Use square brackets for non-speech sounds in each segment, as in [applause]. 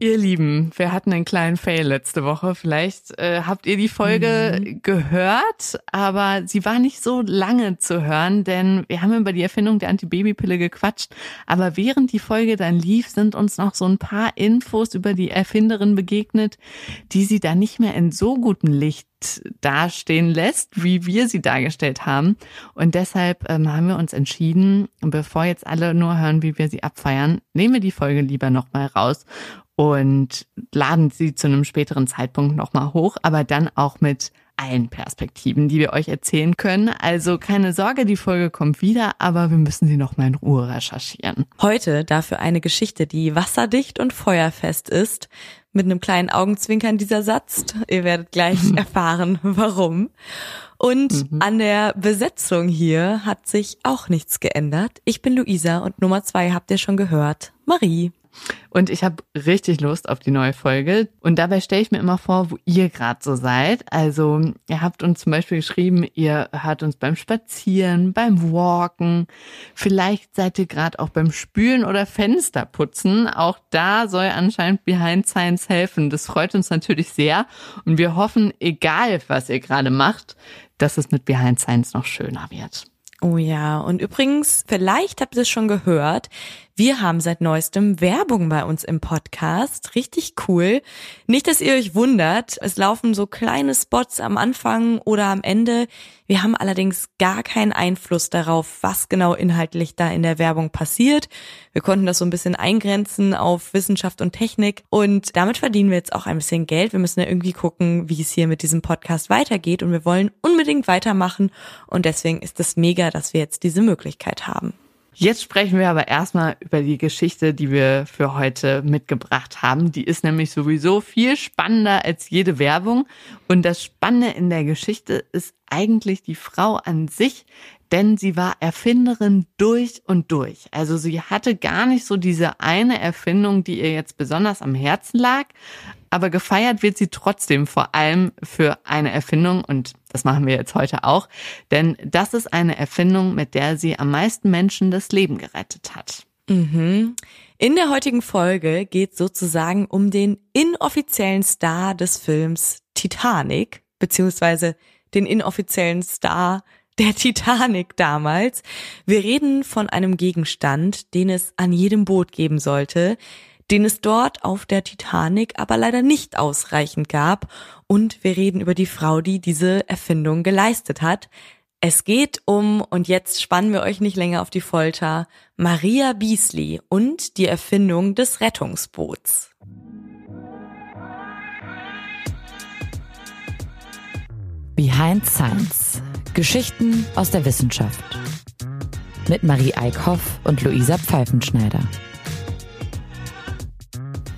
Ihr Lieben, wir hatten einen kleinen Fail letzte Woche. Vielleicht äh, habt ihr die Folge mhm. gehört, aber sie war nicht so lange zu hören, denn wir haben über die Erfindung der Antibabypille gequatscht. Aber während die Folge dann lief, sind uns noch so ein paar Infos über die Erfinderin begegnet, die sie da nicht mehr in so gutem Licht dastehen lässt, wie wir sie dargestellt haben. Und deshalb ähm, haben wir uns entschieden, bevor jetzt alle nur hören, wie wir sie abfeiern, nehmen wir die Folge lieber nochmal raus und laden sie zu einem späteren Zeitpunkt nochmal hoch, aber dann auch mit allen Perspektiven, die wir euch erzählen können. Also keine Sorge, die Folge kommt wieder, aber wir müssen sie nochmal in Ruhe recherchieren. Heute dafür eine Geschichte, die wasserdicht und feuerfest ist. Mit einem kleinen Augenzwinkern dieser Satz. Ihr werdet gleich [laughs] erfahren, warum. Und mhm. an der Besetzung hier hat sich auch nichts geändert. Ich bin Luisa und Nummer zwei habt ihr schon gehört. Marie. Und ich habe richtig Lust auf die neue Folge. Und dabei stelle ich mir immer vor, wo ihr gerade so seid. Also ihr habt uns zum Beispiel geschrieben, ihr hört uns beim Spazieren, beim Walken. Vielleicht seid ihr gerade auch beim Spülen oder Fensterputzen. Auch da soll anscheinend Behind Science helfen. Das freut uns natürlich sehr. Und wir hoffen, egal was ihr gerade macht, dass es mit Behind Science noch schöner wird. Oh ja, und übrigens, vielleicht habt ihr es schon gehört, wir haben seit neuestem Werbung bei uns im Podcast. Richtig cool. Nicht, dass ihr euch wundert. Es laufen so kleine Spots am Anfang oder am Ende. Wir haben allerdings gar keinen Einfluss darauf, was genau inhaltlich da in der Werbung passiert. Wir konnten das so ein bisschen eingrenzen auf Wissenschaft und Technik und damit verdienen wir jetzt auch ein bisschen Geld. Wir müssen ja irgendwie gucken, wie es hier mit diesem Podcast weitergeht und wir wollen unbedingt weitermachen und deswegen ist es mega, dass wir jetzt diese Möglichkeit haben. Jetzt sprechen wir aber erstmal über die Geschichte, die wir für heute mitgebracht haben. Die ist nämlich sowieso viel spannender als jede Werbung. Und das Spannende in der Geschichte ist eigentlich die Frau an sich, denn sie war Erfinderin durch und durch. Also sie hatte gar nicht so diese eine Erfindung, die ihr jetzt besonders am Herzen lag, aber gefeiert wird sie trotzdem vor allem für eine Erfindung und das machen wir jetzt heute auch, denn das ist eine Erfindung, mit der sie am meisten Menschen das Leben gerettet hat. Mhm. In der heutigen Folge geht sozusagen um den inoffiziellen Star des Films Titanic, beziehungsweise den inoffiziellen Star der Titanic damals. Wir reden von einem Gegenstand, den es an jedem Boot geben sollte, den es dort auf der Titanic aber leider nicht ausreichend gab. Und wir reden über die Frau, die diese Erfindung geleistet hat. Es geht um, und jetzt spannen wir euch nicht länger auf die Folter, Maria Beasley und die Erfindung des Rettungsboots. Behind Science. Geschichten aus der Wissenschaft. Mit Marie Eickhoff und Luisa Pfeifenschneider.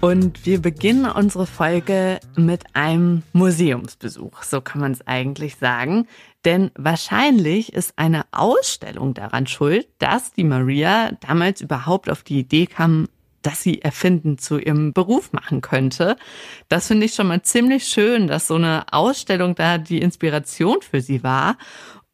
Und wir beginnen unsere Folge mit einem Museumsbesuch, so kann man es eigentlich sagen. Denn wahrscheinlich ist eine Ausstellung daran schuld, dass die Maria damals überhaupt auf die Idee kam, dass sie Erfinden zu ihrem Beruf machen könnte. Das finde ich schon mal ziemlich schön, dass so eine Ausstellung da die Inspiration für sie war.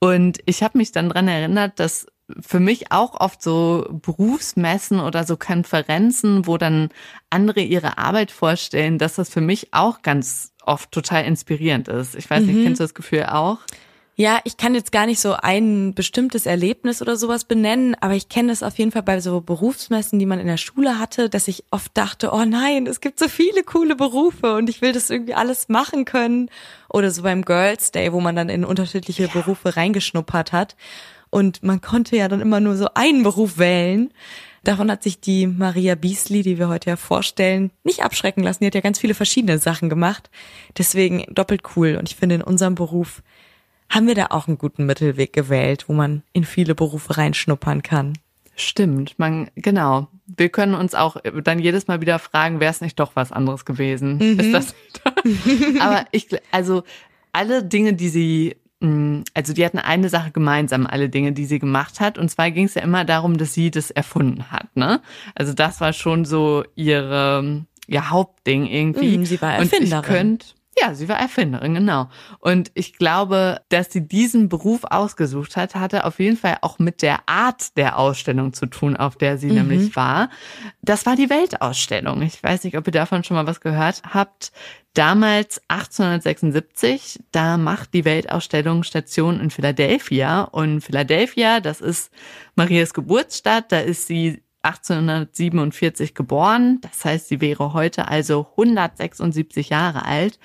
Und ich habe mich dann dran erinnert, dass für mich auch oft so Berufsmessen oder so Konferenzen, wo dann andere ihre Arbeit vorstellen, dass das für mich auch ganz oft total inspirierend ist. Ich weiß nicht, mhm. kennst du das Gefühl auch? Ja, ich kann jetzt gar nicht so ein bestimmtes Erlebnis oder sowas benennen, aber ich kenne das auf jeden Fall bei so Berufsmessen, die man in der Schule hatte, dass ich oft dachte, oh nein, es gibt so viele coole Berufe und ich will das irgendwie alles machen können. Oder so beim Girls Day, wo man dann in unterschiedliche ja. Berufe reingeschnuppert hat. Und man konnte ja dann immer nur so einen Beruf wählen. Davon hat sich die Maria Beasley, die wir heute ja vorstellen, nicht abschrecken lassen. Die hat ja ganz viele verschiedene Sachen gemacht. Deswegen doppelt cool. Und ich finde, in unserem Beruf haben wir da auch einen guten Mittelweg gewählt, wo man in viele Berufe reinschnuppern kann. Stimmt, man, genau. Wir können uns auch dann jedes Mal wieder fragen, wäre es nicht doch was anderes gewesen? Mhm. Ist das nicht? [laughs] Aber ich, also alle Dinge, die sie, also die hatten eine Sache gemeinsam, alle Dinge, die sie gemacht hat. Und zwar ging es ja immer darum, dass sie das erfunden hat, ne? Also das war schon so ihre, ihr Hauptding irgendwie. Mhm, sie war Erfinderin. Und ich könnte, Ja, sie war Erfinderin, genau. Und ich glaube, dass sie diesen Beruf ausgesucht hat, hatte auf jeden Fall auch mit der Art der Ausstellung zu tun, auf der sie mhm. nämlich war. Das war die Weltausstellung. Ich weiß nicht, ob ihr davon schon mal was gehört habt. Damals 1876, da macht die Weltausstellung Station in Philadelphia. Und Philadelphia, das ist Marias Geburtsstadt, da ist sie 1847 geboren. Das heißt, sie wäre heute also 176 Jahre alt.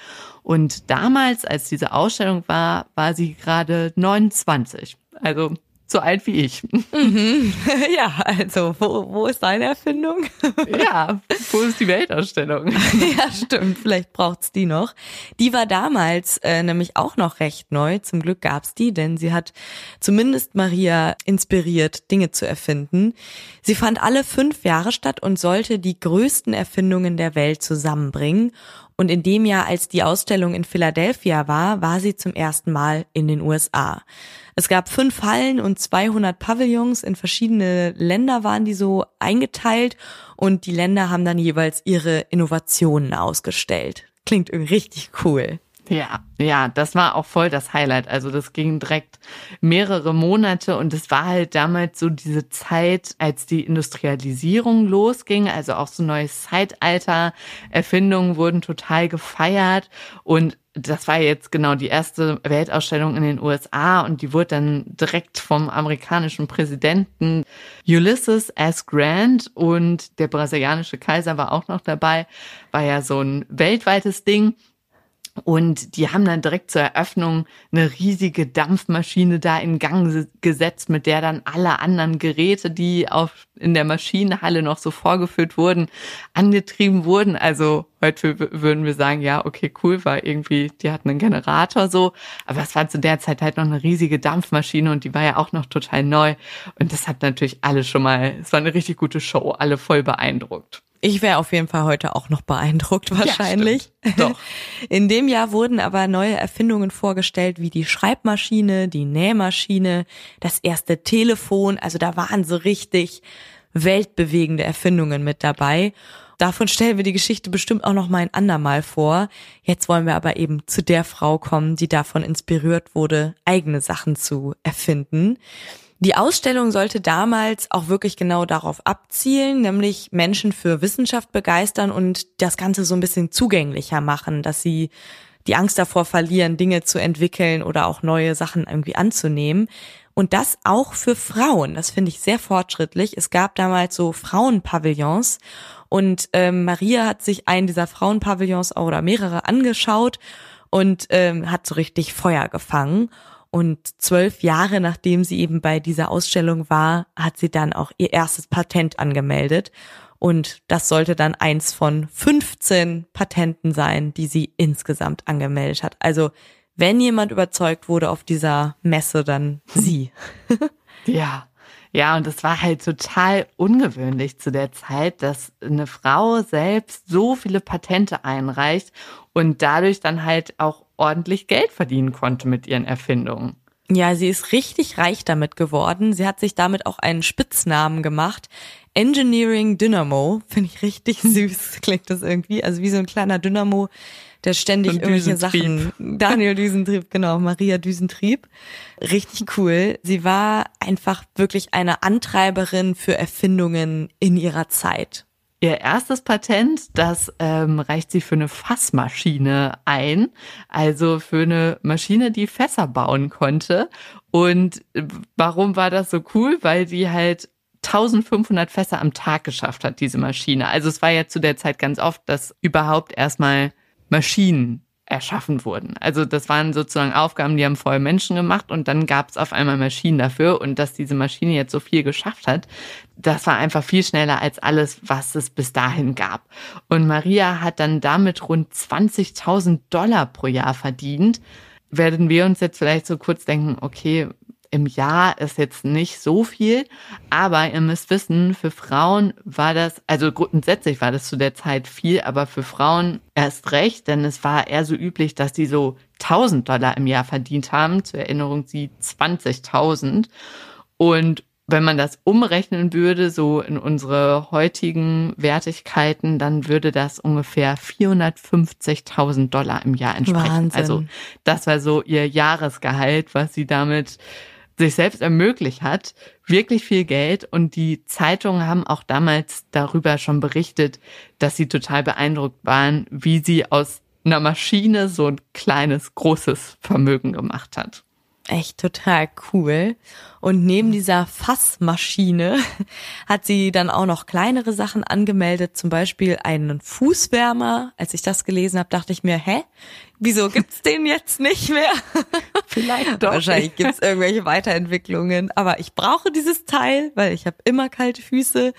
Und damals, als diese Ausstellung war, war sie gerade 29. Also so alt wie ich. Mhm. [laughs] Ja, also wo, wo ist deine Erfindung? [laughs] Ja, wo ist die Weltausstellung? [laughs] Ja, stimmt. Vielleicht braucht's die noch. Die war damals äh, nämlich auch noch recht neu. Zum Glück gab's die, denn sie hat zumindest Maria inspiriert, Dinge zu erfinden. Sie fand alle fünf Jahre statt und sollte die größten Erfindungen der Welt zusammenbringen. Und in dem Jahr, als die Ausstellung in Philadelphia war, war sie zum ersten Mal in den USA. Es gab fünf Hallen und 200 Pavillons. In verschiedene Länder waren die so eingeteilt und die Länder haben dann jeweils ihre Innovationen ausgestellt. Klingt irgendwie richtig cool. Ja, ja, das war auch voll das Highlight. Also das ging direkt mehrere Monate und es war halt damals so diese Zeit, als die Industrialisierung losging, also auch so neues Zeitalter. Erfindungen wurden total gefeiert und das war jetzt genau die erste Weltausstellung in den USA und die wurde dann direkt vom amerikanischen Präsidenten Ulysses S. Grant und der brasilianische Kaiser war auch noch dabei, war ja so ein weltweites Ding. Und die haben dann direkt zur Eröffnung eine riesige Dampfmaschine da in Gang gesetzt, mit der dann alle anderen Geräte, die auf, in der Maschinenhalle noch so vorgeführt wurden, angetrieben wurden. Also heute würden wir sagen, ja, okay, cool, war irgendwie, die hatten einen Generator so. Aber es war zu der Zeit halt noch eine riesige Dampfmaschine und die war ja auch noch total neu. Und das hat natürlich alle schon mal, es war eine richtig gute Show, alle voll beeindruckt. Ich wäre auf jeden Fall heute auch noch beeindruckt wahrscheinlich. Ja, Doch. [laughs] In dem Jahr wurden aber neue Erfindungen vorgestellt, wie die Schreibmaschine, die Nähmaschine, das erste Telefon. Also da waren so richtig weltbewegende Erfindungen mit dabei. Davon stellen wir die Geschichte bestimmt auch noch mal ein andermal vor. Jetzt wollen wir aber eben zu der Frau kommen, die davon inspiriert wurde, eigene Sachen zu erfinden. Die Ausstellung sollte damals auch wirklich genau darauf abzielen, nämlich Menschen für Wissenschaft begeistern und das Ganze so ein bisschen zugänglicher machen, dass sie die Angst davor verlieren, Dinge zu entwickeln oder auch neue Sachen irgendwie anzunehmen. Und das auch für Frauen. Das finde ich sehr fortschrittlich. Es gab damals so Frauenpavillons und ähm, Maria hat sich einen dieser Frauenpavillons oder mehrere angeschaut und ähm, hat so richtig Feuer gefangen. Und zwölf Jahre nachdem sie eben bei dieser Ausstellung war, hat sie dann auch ihr erstes Patent angemeldet. Und das sollte dann eins von 15 Patenten sein, die sie insgesamt angemeldet hat. Also wenn jemand überzeugt wurde auf dieser Messe, dann sie. [laughs] ja. Ja, und es war halt total ungewöhnlich zu der Zeit, dass eine Frau selbst so viele Patente einreicht und dadurch dann halt auch ordentlich Geld verdienen konnte mit ihren Erfindungen. Ja, sie ist richtig reich damit geworden. Sie hat sich damit auch einen Spitznamen gemacht. Engineering Dynamo. Finde ich richtig [laughs] süß, klingt das irgendwie. Also wie so ein kleiner Dynamo, der ständig irgendwelche Sachen. [laughs] Daniel Düsentrieb, genau, Maria Düsentrieb. Richtig cool. Sie war einfach wirklich eine Antreiberin für Erfindungen in ihrer Zeit. Ihr erstes Patent, das ähm, reicht sie für eine Fassmaschine ein, also für eine Maschine, die Fässer bauen konnte. Und äh, warum war das so cool? Weil die halt 1500 Fässer am Tag geschafft hat, diese Maschine. Also es war ja zu der Zeit ganz oft, dass überhaupt erstmal Maschinen erschaffen wurden. Also das waren sozusagen Aufgaben, die haben vorher Menschen gemacht und dann gab es auf einmal Maschinen dafür und dass diese Maschine jetzt so viel geschafft hat, das war einfach viel schneller als alles, was es bis dahin gab. Und Maria hat dann damit rund 20.000 Dollar pro Jahr verdient. Werden wir uns jetzt vielleicht so kurz denken, okay, im Jahr ist jetzt nicht so viel, aber ihr müsst wissen, für Frauen war das, also grundsätzlich war das zu der Zeit viel, aber für Frauen erst recht, denn es war eher so üblich, dass die so 1000 Dollar im Jahr verdient haben. Zur Erinnerung, sie 20.000. Und wenn man das umrechnen würde, so in unsere heutigen Wertigkeiten, dann würde das ungefähr 450.000 Dollar im Jahr entsprechen. Wahnsinn. Also das war so ihr Jahresgehalt, was sie damit sich selbst ermöglicht hat. Wirklich viel Geld. Und die Zeitungen haben auch damals darüber schon berichtet, dass sie total beeindruckt waren, wie sie aus einer Maschine so ein kleines, großes Vermögen gemacht hat. Echt total cool. Und neben dieser Fassmaschine [laughs] hat sie dann auch noch kleinere Sachen angemeldet, zum Beispiel einen Fußwärmer. Als ich das gelesen habe, dachte ich mir, hä? Wieso gibt's [laughs] den jetzt nicht mehr? [laughs] Vielleicht doch. Wahrscheinlich gibt's irgendwelche Weiterentwicklungen. Aber ich brauche dieses Teil, weil ich habe immer kalte Füße.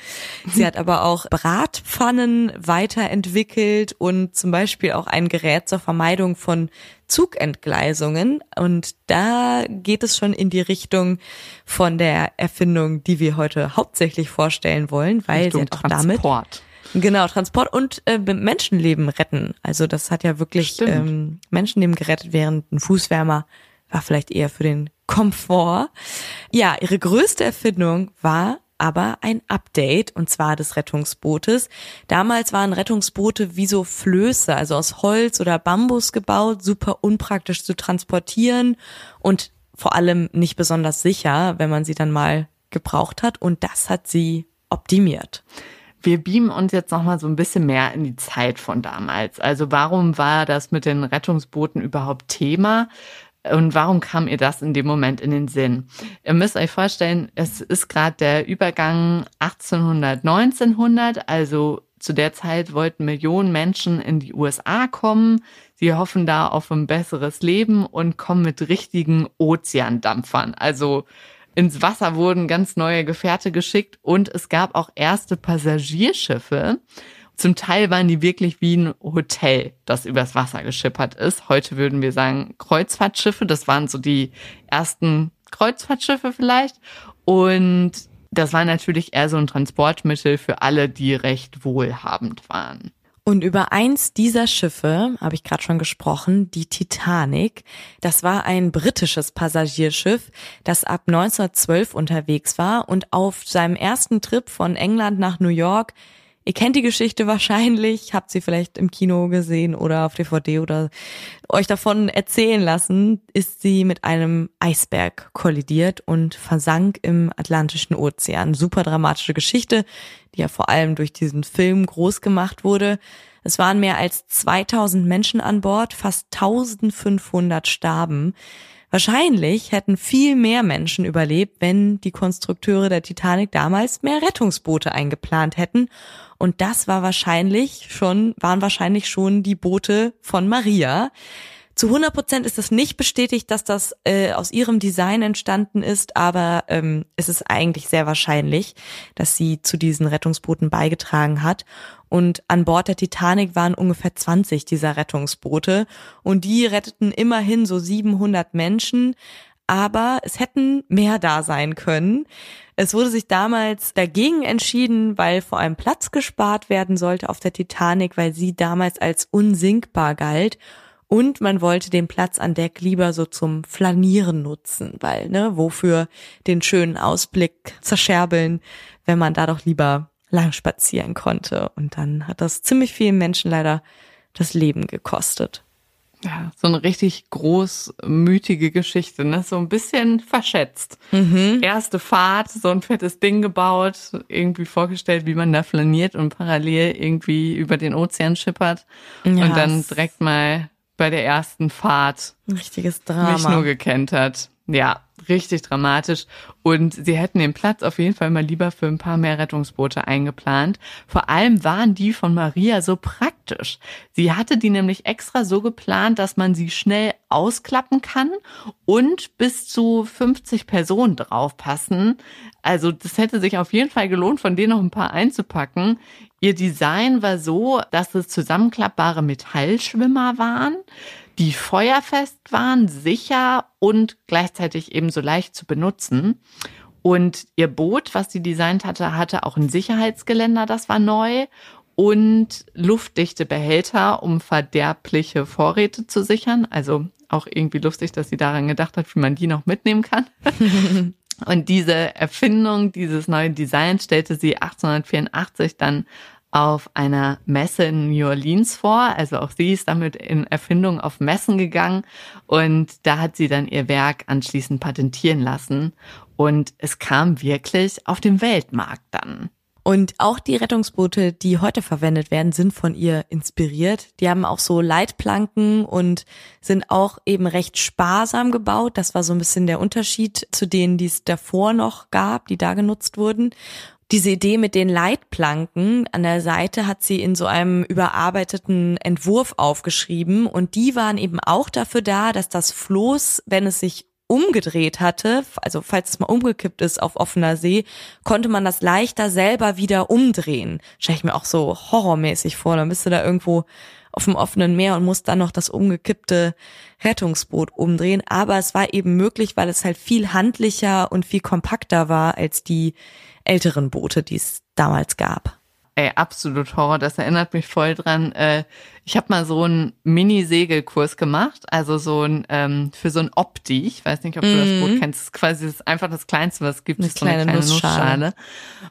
Sie hat aber auch Bratpfannen weiterentwickelt und zum Beispiel auch ein Gerät zur Vermeidung von Zugentgleisungen. Und da geht es schon in die Richtung von der Erfindung, die wir heute hauptsächlich vorstellen wollen, weil Richtung sie hat auch damit Transport. Genau, Transport und äh, Menschenleben retten. Also das hat ja wirklich Stimmt. ähm, Menschenleben gerettet, während ein Fußwärmer war vielleicht eher für den Komfort. Ja, ihre größte Erfindung war aber ein Update und zwar des Rettungsbootes. Damals waren Rettungsboote wie so Flöße, also aus Holz oder Bambus gebaut, super unpraktisch zu transportieren und vor allem nicht besonders sicher, wenn man sie dann mal gebraucht hat. Und das hat sie optimiert. Wir beamen uns jetzt noch mal so ein bisschen mehr in die Zeit von damals. Also warum war das mit den Rettungsbooten überhaupt Thema? Und warum kam ihr das in dem Moment in den Sinn? Ihr müsst euch vorstellen, es ist gerade der Übergang 1800, 1900, also zu der Zeit wollten Millionen Menschen in die USA kommen. Sie hoffen da auf ein besseres Leben und kommen mit richtigen Ozeandampfern. Also ins Wasser wurden ganz neue Gefährte geschickt und es gab auch erste Passagierschiffe. Zum Teil waren die wirklich wie ein Hotel, das übers Wasser geschippert ist. Heute würden wir sagen Kreuzfahrtschiffe. Das waren so die ersten Kreuzfahrtschiffe vielleicht. Und das war natürlich eher so ein Transportmittel für alle, die recht wohlhabend waren. Und über eins dieser Schiffe habe ich gerade schon gesprochen, die Titanic. Das war ein britisches Passagierschiff, das ab 1912 unterwegs war und auf seinem ersten Trip von England nach New York Ihr kennt die Geschichte wahrscheinlich, habt sie vielleicht im Kino gesehen oder auf DVD oder euch davon erzählen lassen, ist sie mit einem Eisberg kollidiert und versank im Atlantischen Ozean. Super dramatische Geschichte, die ja vor allem durch diesen Film groß gemacht wurde. Es waren mehr als 2000 Menschen an Bord, fast 1500 starben. Wahrscheinlich hätten viel mehr Menschen überlebt, wenn die Konstrukteure der Titanic damals mehr Rettungsboote eingeplant hätten. Und das war wahrscheinlich schon, waren wahrscheinlich schon die Boote von Maria. Zu 100 Prozent ist es nicht bestätigt, dass das äh, aus ihrem Design entstanden ist, aber ähm, es ist eigentlich sehr wahrscheinlich, dass sie zu diesen Rettungsbooten beigetragen hat. Und an Bord der Titanic waren ungefähr 20 dieser Rettungsboote und die retteten immerhin so 700 Menschen. Aber es hätten mehr da sein können. Es wurde sich damals dagegen entschieden, weil vor allem Platz gespart werden sollte auf der Titanic, weil sie damals als unsinkbar galt. Und man wollte den Platz an Deck lieber so zum Flanieren nutzen, weil, ne, wofür den schönen Ausblick zerscherbeln, wenn man da doch lieber lang spazieren konnte. Und dann hat das ziemlich vielen Menschen leider das Leben gekostet. Ja, so eine richtig großmütige Geschichte, ne? So ein bisschen verschätzt. Mhm. Erste Fahrt, so ein fettes Ding gebaut, irgendwie vorgestellt, wie man da flaniert und parallel irgendwie über den Ozean schippert. Ja, und dann direkt mal bei der ersten Fahrt richtiges mich nur Drama. gekentert. Ja, richtig dramatisch. Und sie hätten den Platz auf jeden Fall mal lieber für ein paar mehr Rettungsboote eingeplant. Vor allem waren die von Maria so praktisch. Sie hatte die nämlich extra so geplant, dass man sie schnell ausklappen kann und bis zu 50 Personen draufpassen. Also das hätte sich auf jeden Fall gelohnt, von denen noch ein paar einzupacken. Ihr Design war so, dass es zusammenklappbare Metallschwimmer waren die feuerfest waren, sicher und gleichzeitig ebenso leicht zu benutzen. Und ihr Boot, was sie designt hatte, hatte auch ein Sicherheitsgeländer, das war neu und luftdichte Behälter, um verderbliche Vorräte zu sichern. Also auch irgendwie lustig, dass sie daran gedacht hat, wie man die noch mitnehmen kann. [laughs] Und diese Erfindung, dieses neue Design stellte sie 1884 dann auf einer Messe in New Orleans vor. Also auch sie ist damit in Erfindung auf Messen gegangen und da hat sie dann ihr Werk anschließend patentieren lassen und es kam wirklich auf den Weltmarkt dann. Und auch die Rettungsboote, die heute verwendet werden, sind von ihr inspiriert. Die haben auch so Leitplanken und sind auch eben recht sparsam gebaut. Das war so ein bisschen der Unterschied zu denen, die es davor noch gab, die da genutzt wurden. Diese Idee mit den Leitplanken an der Seite hat sie in so einem überarbeiteten Entwurf aufgeschrieben und die waren eben auch dafür da, dass das Floß, wenn es sich umgedreht hatte, also falls es mal umgekippt ist auf offener See, konnte man das leichter selber wieder umdrehen. Stelle ich mir auch so horrormäßig vor. Dann bist du da irgendwo auf dem offenen Meer und musst dann noch das umgekippte Rettungsboot umdrehen. Aber es war eben möglich, weil es halt viel handlicher und viel kompakter war als die älteren Boote, die es damals gab. Ey, absolut Horror. Das erinnert mich voll dran. Äh, ich habe mal so einen Mini-Segelkurs gemacht, also so ein ähm, für so ein Opti. Ich weiß nicht, ob du das Boot mhm. kennst. Das ist quasi das ist einfach das Kleinste, was es gibt, eine ist so eine kleine Nussschale. Nussschale.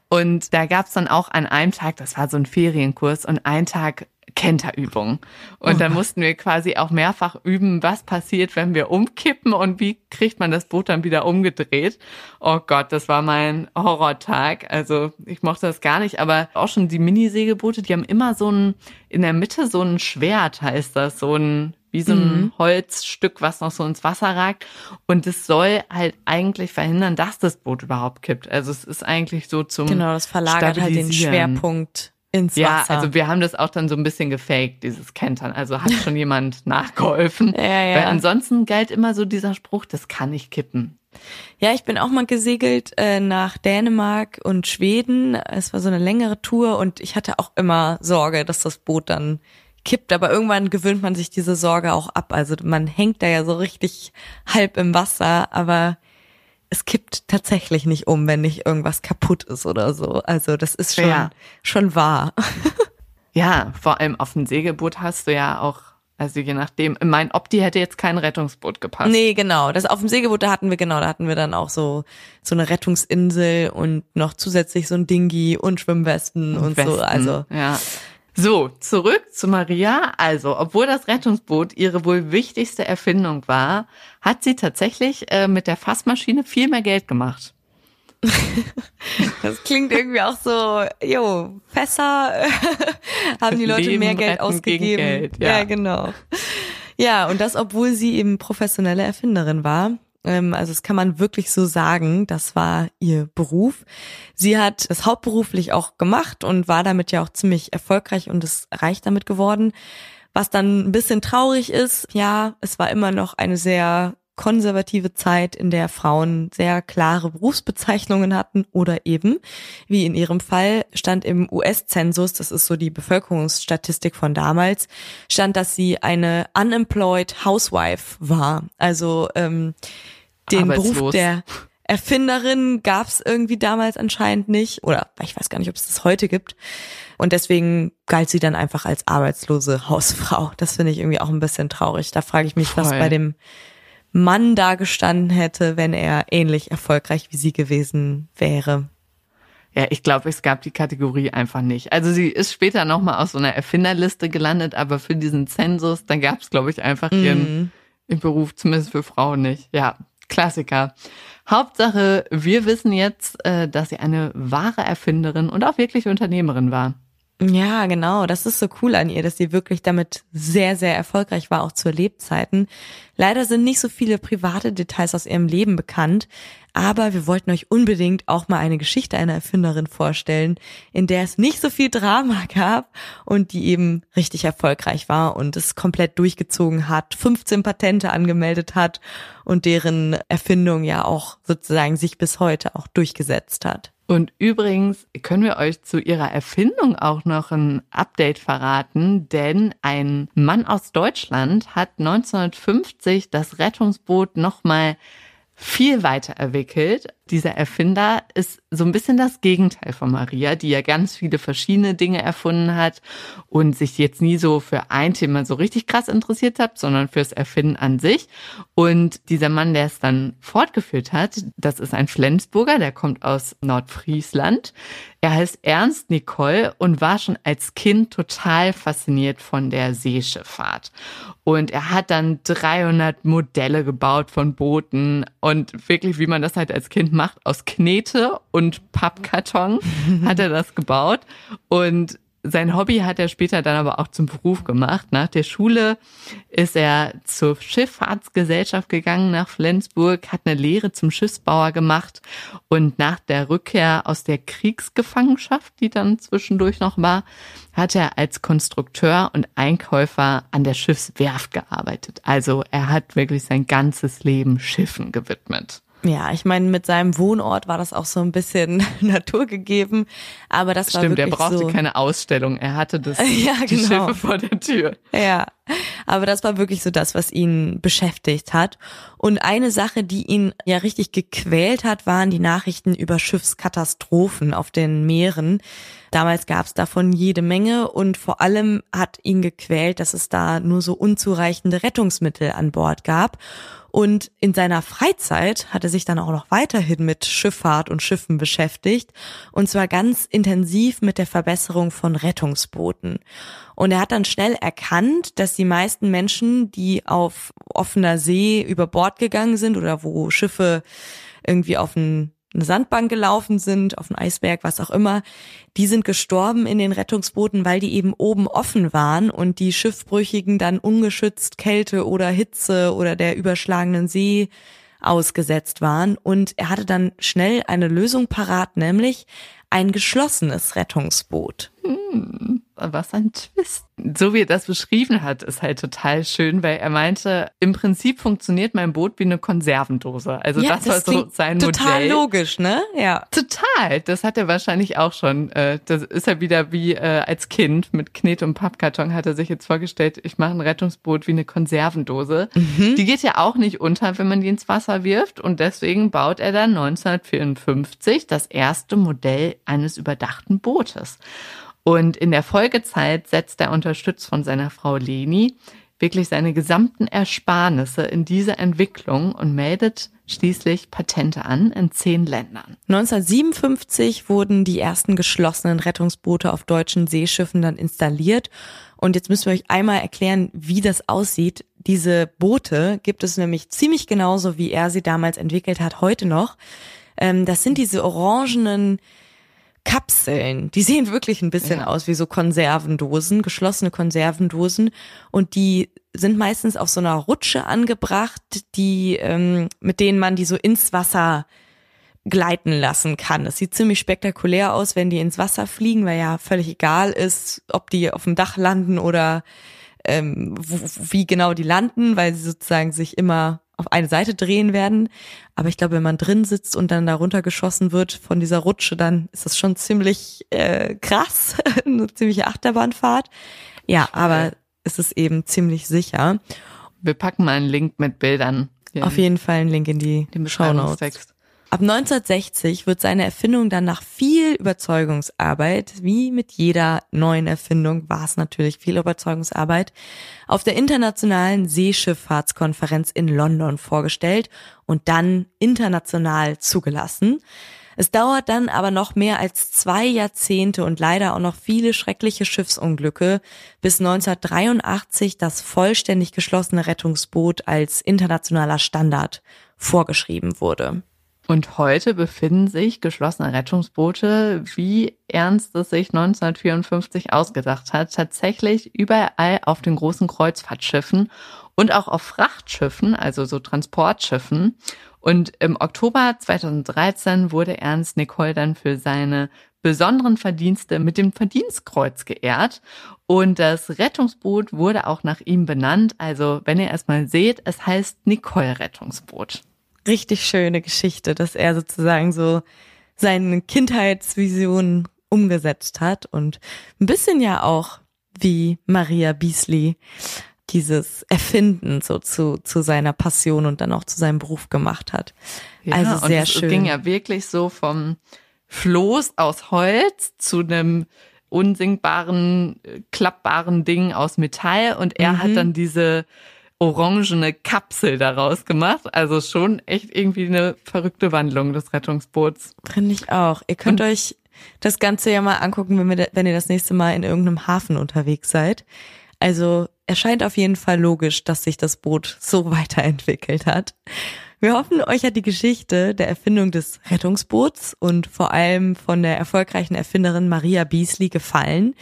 Und da gab's dann auch an einem Tag, das war so ein Ferienkurs, und einen Tag Kenterübung. Und oh. dann mussten wir quasi auch mehrfach üben, was passiert, wenn wir umkippen und wie kriegt man das Boot dann wieder umgedreht. Oh Gott, das war mein Horrortag. Also ich mochte das gar nicht, aber auch schon die Minisegelboote, die haben immer so ein, in der Mitte so ein Schwert heißt das, so ein wie so ein mhm. Holzstück, was noch so ins Wasser ragt. Und es soll halt eigentlich verhindern, dass das Boot überhaupt kippt. Also es ist eigentlich so zum Genau, das verlagert halt den Schwerpunkt ins ja, Wasser. Ja, also wir haben das auch dann so ein bisschen gefaked, dieses Kentern. Also hat schon [laughs] jemand nachgeholfen. Ja, ja. Weil ansonsten galt immer so dieser Spruch, das kann nicht kippen. Ja, ich bin auch mal gesegelt äh, nach Dänemark und Schweden. Es war so eine längere Tour und ich hatte auch immer Sorge, dass das Boot dann kippt. Aber irgendwann gewöhnt man sich diese Sorge auch ab. Also man hängt da ja so richtig halb im Wasser, aber es kippt tatsächlich nicht um, wenn nicht irgendwas kaputt ist oder so. Also das ist schon, ja. schon wahr. [laughs] ja, vor allem auf dem Segelboot hast du ja auch, also je nachdem, mein Opti hätte jetzt kein Rettungsboot gepasst. Nee, genau. Das auf dem Segelboot, da hatten wir genau, da hatten wir dann auch so, so eine Rettungsinsel und noch zusätzlich so ein Dingi und Schwimmwesten und, und Westen, so. Also, ja. So, zurück zu Maria. Also, obwohl das Rettungsboot ihre wohl wichtigste Erfindung war, hat sie tatsächlich äh, mit der Fassmaschine viel mehr Geld gemacht. [laughs] Das klingt irgendwie auch so, jo, Fässer [laughs] haben die Leute Leben mehr Geld ausgegeben. Geld, ja. ja, genau. Ja, und das, obwohl sie eben professionelle Erfinderin war. Ähm, also das kann man wirklich so sagen. Das war ihr Beruf. Sie hat das hauptberuflich auch gemacht und war damit ja auch ziemlich erfolgreich und ist reich damit geworden. Was dann ein bisschen traurig ist, ja, es war immer noch eine sehr konservative Zeit, in der Frauen sehr klare Berufsbezeichnungen hatten oder eben, wie in ihrem Fall, stand im US-Zensus, das ist so die Bevölkerungsstatistik von damals, stand, dass sie eine unemployed housewife war. Also ähm, den Beruf der Erfinderin gab es irgendwie damals anscheinend nicht oder ich weiß gar nicht, ob es das heute gibt. Und deswegen galt sie dann einfach als arbeitslose Hausfrau. Das finde ich irgendwie auch ein bisschen traurig. Da frage ich mich, Voll. was bei dem Mann da gestanden hätte, wenn er ähnlich erfolgreich wie sie gewesen wäre. Ja, ich glaube, es gab die Kategorie einfach nicht. Also sie ist später nochmal aus so einer Erfinderliste gelandet, aber für diesen Zensus, dann gab es, glaube ich, einfach ihren, mm. ihren Beruf, zumindest für Frauen nicht. Ja, Klassiker. Hauptsache, wir wissen jetzt, äh, dass sie eine wahre Erfinderin und auch wirklich Unternehmerin war. Ja, genau. Das ist so cool an ihr, dass sie wirklich damit sehr, sehr erfolgreich war, auch zu Lebzeiten. Leider sind nicht so viele private Details aus ihrem Leben bekannt, aber wir wollten euch unbedingt auch mal eine Geschichte einer Erfinderin vorstellen, in der es nicht so viel Drama gab und die eben richtig erfolgreich war und es komplett durchgezogen hat, 15 Patente angemeldet hat und deren Erfindung ja auch sozusagen sich bis heute auch durchgesetzt hat. Und übrigens können wir euch zu ihrer Erfindung auch noch ein Update verraten, denn ein Mann aus Deutschland hat 1950 das Rettungsboot nochmal viel weiter entwickelt. Dieser Erfinder ist so ein bisschen das Gegenteil von Maria, die ja ganz viele verschiedene Dinge erfunden hat und sich jetzt nie so für ein Thema so richtig krass interessiert hat, sondern fürs Erfinden an sich. Und dieser Mann, der es dann fortgeführt hat, das ist ein Flensburger, der kommt aus Nordfriesland. Er heißt Ernst Nicole und war schon als Kind total fasziniert von der Seeschifffahrt. Und er hat dann 300 Modelle gebaut von Booten und wirklich, wie man das halt als Kind macht, aus Knete und Pappkarton [laughs] hat er das gebaut. Und sein Hobby hat er später dann aber auch zum Beruf gemacht. Nach der Schule ist er zur Schifffahrtsgesellschaft gegangen nach Flensburg, hat eine Lehre zum Schiffsbauer gemacht und nach der Rückkehr aus der Kriegsgefangenschaft, die dann zwischendurch noch war, hat er als Konstrukteur und Einkäufer an der Schiffswerft gearbeitet. Also er hat wirklich sein ganzes Leben Schiffen gewidmet. Ja, ich meine, mit seinem Wohnort war das auch so ein bisschen [laughs] naturgegeben, aber das Stimmt, war wirklich er brauchte so, keine Ausstellung, er hatte das, [laughs] Ja, die genau. Schiffe vor der Tür. Ja, aber das war wirklich so das, was ihn beschäftigt hat. Und eine Sache, die ihn ja richtig gequält hat, waren die Nachrichten über Schiffskatastrophen auf den Meeren. Damals gab es davon jede Menge und vor allem hat ihn gequält, dass es da nur so unzureichende Rettungsmittel an Bord gab. Und in seiner Freizeit hat er sich dann auch noch weiterhin mit Schifffahrt und Schiffen beschäftigt. Und zwar ganz intensiv mit der Verbesserung von Rettungsbooten. Und er hat dann schnell erkannt, dass die meisten Menschen, die auf offener See über Bord gegangen sind oder wo Schiffe irgendwie auf ein eine Sandbank gelaufen sind, auf einen Eisberg, was auch immer, die sind gestorben in den Rettungsbooten, weil die eben oben offen waren und die Schiffbrüchigen dann ungeschützt Kälte oder Hitze oder der überschlagenen See ausgesetzt waren. Und er hatte dann schnell eine Lösung parat, nämlich ein geschlossenes Rettungsboot. Hm, was ein Twist. So wie er das beschrieben hat, ist halt total schön, weil er meinte, im Prinzip funktioniert mein Boot wie eine Konservendose. Also das, war so sein total Modell. logisch, ne? Ja. Total, das hat er wahrscheinlich auch schon. Äh, Das ist ja wieder wie äh, als Kind mit Knete und Pappkarton hat er sich jetzt vorgestellt, ich mache ein Rettungsboot wie eine Konservendose. Die geht ja auch nicht unter, wenn man die ins Wasser wirft und deswegen baut er dann 1954 das erste Modell eines überdachten Bootes. Und in der Folgezeit setzt er unterstützt von seiner Frau Leni wirklich seine gesamten Ersparnisse in diese Entwicklung und meldet schließlich Patente an in zehn Ländern. 1957 wurden die ersten geschlossenen Rettungsboote auf deutschen Seeschiffen dann installiert. Und jetzt müssen wir euch einmal erklären, wie das aussieht. Diese Boote gibt es nämlich ziemlich genauso, wie er sie damals entwickelt hat, heute noch. Ähm, Das sind diese orangenen Kapseln. Die sehen wirklich ein bisschen Ja. aus wie so Konservendosen, geschlossene Konservendosen. Und die sind meistens auf so einer Rutsche angebracht, die, ähm, mit denen man die so ins Wasser gleiten lassen kann. Es sieht ziemlich spektakulär aus, wenn die ins Wasser fliegen, weil ja völlig egal ist, ob die auf dem Dach landen oder ähm, wie genau die landen, weil sie sozusagen sich immer auf eine Seite drehen werden. Aber ich glaube, wenn man drin sitzt und dann da runtergeschossen wird von dieser Rutsche, dann ist das schon ziemlich äh, krass, [laughs] eine ziemliche Achterbahnfahrt. Ja, aber es ist eben ziemlich sicher. Wir packen mal einen Link mit Bildern. Auf jeden Fall ein Link in die den Show Notes. Ab 1960 wird seine Erfindung dann nach viel Überzeugungsarbeit, wie mit jeder neuen Erfindung war es natürlich viel Überzeugungsarbeit, auf der internationalen Seeschifffahrtskonferenz in London vorgestellt und dann international zugelassen. Es dauert dann aber noch mehr als zwei Jahrzehnte und leider auch noch viele schreckliche Schiffsunglücke, bis 1983 das vollständig geschlossene Rettungsboot als internationaler Standard vorgeschrieben wurde. Und heute befinden sich geschlossene Rettungsboote, wie Ernst es sich 1954 ausgedacht hat, tatsächlich überall auf den großen Kreuzfahrtschiffen und auch auf Frachtschiffen, also so Transportschiffen. Und im Oktober 2013 wurde Ernst Nicole dann für seine besonderen Verdienste mit dem Verdienstkreuz geehrt. Und das Rettungsboot wurde auch nach ihm benannt. Also wenn ihr erstmal seht, es heißt Nicole Rettungsboot. Richtig schöne Geschichte, dass er sozusagen so seine Kindheitsvision umgesetzt hat und ein bisschen ja auch wie Maria Beasley, dieses Erfinden so zu, zu seiner Passion und dann auch zu seinem Beruf gemacht hat. Ja, also sehr und es, schön. Es ging ja wirklich so vom Floß aus Holz zu einem unsingbaren, klappbaren Ding aus Metall und er mhm. hat dann diese orangene Kapsel daraus gemacht. Also schon echt irgendwie eine verrückte Wandlung des Rettungsboots. Finde ich auch. Ihr könnt und euch das Ganze ja mal angucken, wenn, wir, wenn ihr das nächste Mal in irgendeinem Hafen unterwegs seid. Also erscheint auf jeden Fall logisch, dass sich das Boot so [laughs] weiterentwickelt hat. Wir hoffen, euch hat die Geschichte der Erfindung des Rettungsboots und vor allem von der erfolgreichen Erfinderin Maria Beasley gefallen,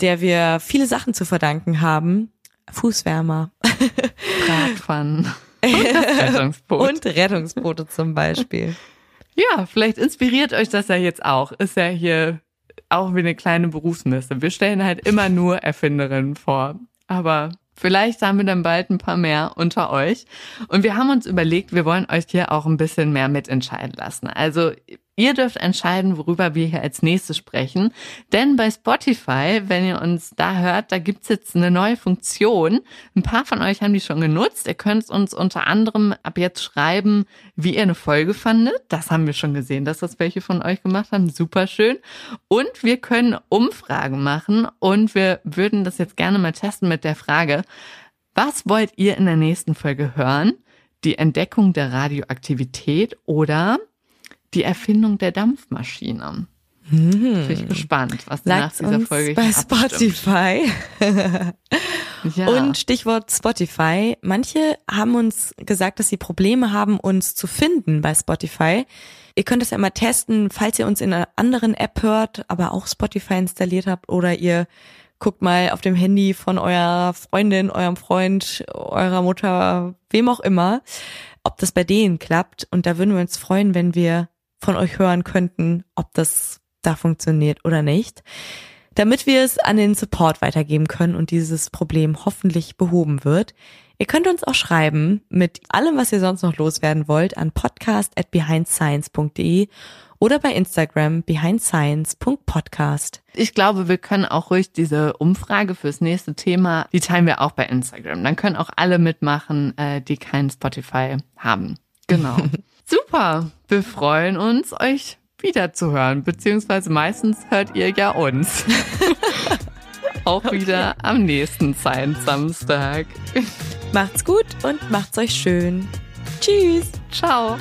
der wir viele Sachen zu verdanken haben. Fußwärmer. Radfahren. Und, [laughs] Rettungsboot. und Rettungsboote zum Beispiel. Ja, vielleicht inspiriert euch das ja jetzt auch. Ist ja hier auch wie eine kleine Berufsmesse. Wir stellen halt immer nur Erfinderinnen vor. Aber Vielleicht haben wir dann bald ein paar mehr unter euch. Und wir haben uns überlegt, wir wollen euch hier auch ein bisschen mehr mitentscheiden lassen. Also Ihr dürft entscheiden, worüber wir hier als nächstes sprechen. Denn bei Spotify, wenn ihr uns da hört, da gibt's jetzt eine neue Funktion. Ein paar von euch haben die schon genutzt. Ihr könnt uns unter anderem ab jetzt schreiben, wie ihr eine Folge fandet. Das haben wir schon gesehen, dass das welche von euch gemacht haben. Super schön. Und wir können Umfragen machen und wir würden das jetzt gerne mal testen mit der Frage, was wollt ihr in der nächsten Folge hören? Die Entdeckung der Radioaktivität oder die Erfindung der Dampfmaschine. Hm. Bin ich gespannt, was nach dieser Folge bei Spotify. [laughs] ja. Und Stichwort Spotify. Manche haben uns gesagt, dass sie Probleme haben, uns zu finden bei Spotify. Ihr könnt es ja mal testen, falls ihr uns in einer anderen App hört, aber auch Spotify installiert habt oder ihr guckt mal auf dem Handy von eurer Freundin, eurem Freund, eurer Mutter, wem auch immer, ob das bei denen klappt. Und da würden wir uns freuen, wenn wir von euch hören könnten, ob das da funktioniert oder nicht, damit wir es an den Support weitergeben können und dieses Problem hoffentlich behoben wird. Ihr könnt uns auch schreiben mit allem, was ihr sonst noch loswerden wollt, an podcast at behindscience.de oder bei Instagram behindscience.podcast. Ich glaube, wir können auch ruhig diese Umfrage fürs nächste Thema, die teilen wir auch bei Instagram. Dann können auch alle mitmachen, äh, die kein Spotify haben. Genau. [laughs] Super. Wir freuen uns, euch wiederzuhören, beziehungsweise meistens hört ihr ja uns. [laughs] Auch wieder am nächsten Science Samstag. Macht's gut und macht's euch schön. Tschüss. Ciao.